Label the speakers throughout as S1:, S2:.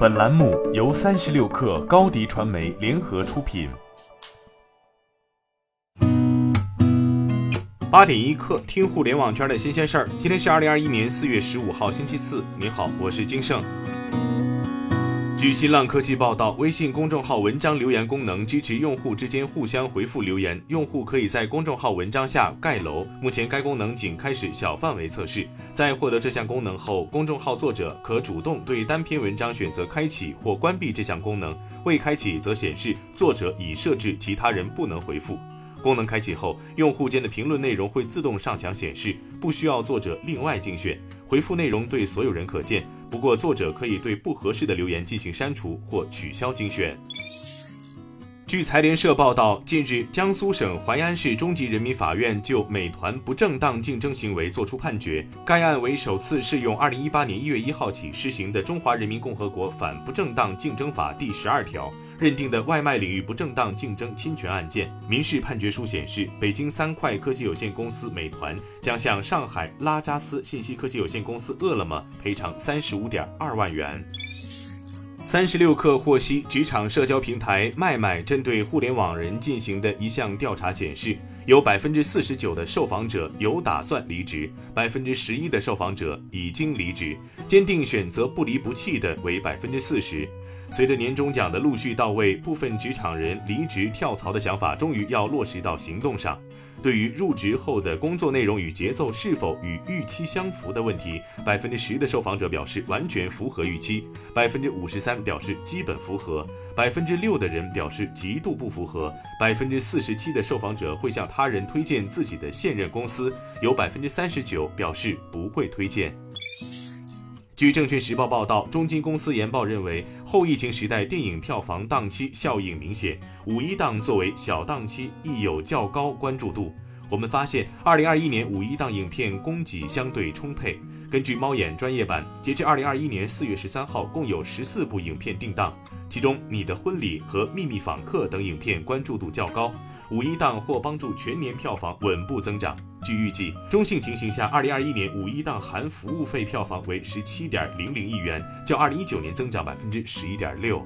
S1: 本栏目由三十六氪高低传媒联合出品。
S2: 八点一刻，听互联网圈的新鲜事儿。今天是二零二一年四月十五号，星期四。你好，我是金盛。据新浪科技报道，微信公众号文章留言功能支持用户之间互相回复留言，用户可以在公众号文章下盖楼。目前该功能仅开始小范围测试，在获得这项功能后，公众号作者可主动对单篇文章选择开启或关闭这项功能，未开启则显示作者已设置其他人不能回复。功能开启后，用户间的评论内容会自动上墙显示，不需要作者另外精选，回复内容对所有人可见。不过，作者可以对不合适的留言进行删除或取消精选。据财联社报道，近日，江苏省淮安市中级人民法院就美团不正当竞争行为作出判决。该案为首次适用2018年1月1号起施行的《中华人民共和国反不正当竞争法》第十二条。认定的外卖领域不正当竞争侵权案件，民事判决书显示，北京三快科技有限公司美团将向上海拉扎斯信息科技有限公司饿了么赔偿三十五点二万元。三十六氪获悉，职场社交平台麦麦针对互联网人进行的一项调查显示，有百分之四十九的受访者有打算离职，百分之十一的受访者已经离职，坚定选择不离不弃的为百分之四十。随着年终奖的陆续到位，部分职场人离职跳槽的想法终于要落实到行动上。对于入职后的工作内容与节奏是否与预期相符的问题，百分之十的受访者表示完全符合预期，百分之五十三表示基本符合，百分之六的人表示极度不符合，百分之四十七的受访者会向他人推荐自己的现任公司，有百分之三十九表示不会推荐。据证券时报报道，中金公司研报认为，后疫情时代电影票房档期效应明显，五一档作为小档期亦有较高关注度。我们发现，二零二一年五一档影片供给相对充沛。根据猫眼专业版，截至二零二一年四月十三号，共有十四部影片定档，其中《你的婚礼》和《秘密访客》等影片关注度较高。五一档或帮助全年票房稳步增长。据预计，中性情形下，二零二一年五一档含服务费票房为十七点零零亿元，较二零一九年增长百分之十一点六。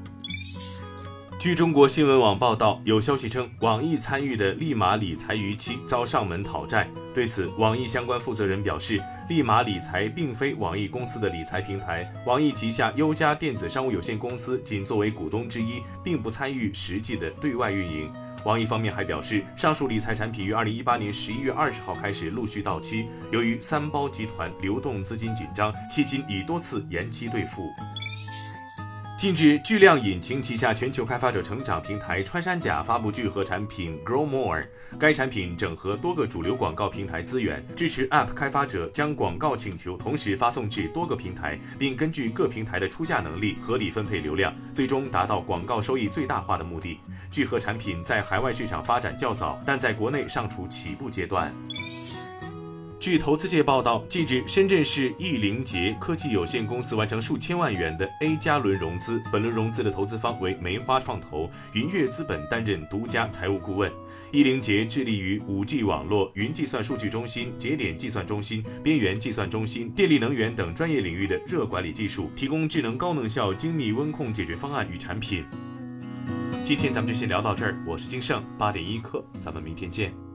S2: 据中国新闻网报道，有消息称，网易参与的立马理财逾期遭上门讨债。对此，网易相关负责人表示，立马理财并非网易公司的理财平台，网易旗下优家电子商务有限公司仅作为股东之一，并不参与实际的对外运营。网易方面还表示，上述理财产品于二零一八年十一月二十号开始陆续到期，由于三包集团流动资金紧张，迄今已多次延期兑付。近日，巨量引擎旗下全球开发者成长平台穿山甲发布聚合产品 Grow More。该产品整合多个主流广告平台资源，支持 App 开发者将广告请求同时发送至多个平台，并根据各平台的出价能力合理分配流量，最终达到广告收益最大化的目的。聚合产品在海外市场发展较早，但在国内尚处起步阶段。据投资界报道，近日，深圳市易灵杰科技有限公司完成数千万元的 A 加轮融资，本轮融资的投资方为梅花创投，云悦资本担任独家财务顾问。易灵杰致力于 5G 网络、云计算数据中心、节点计算中心、边缘计算中心、电力能源等专业领域的热管理技术，提供智能高能效精密温控解决方案与产品。今天咱们就先聊到这儿，我是金盛，八点一刻，咱们明天见。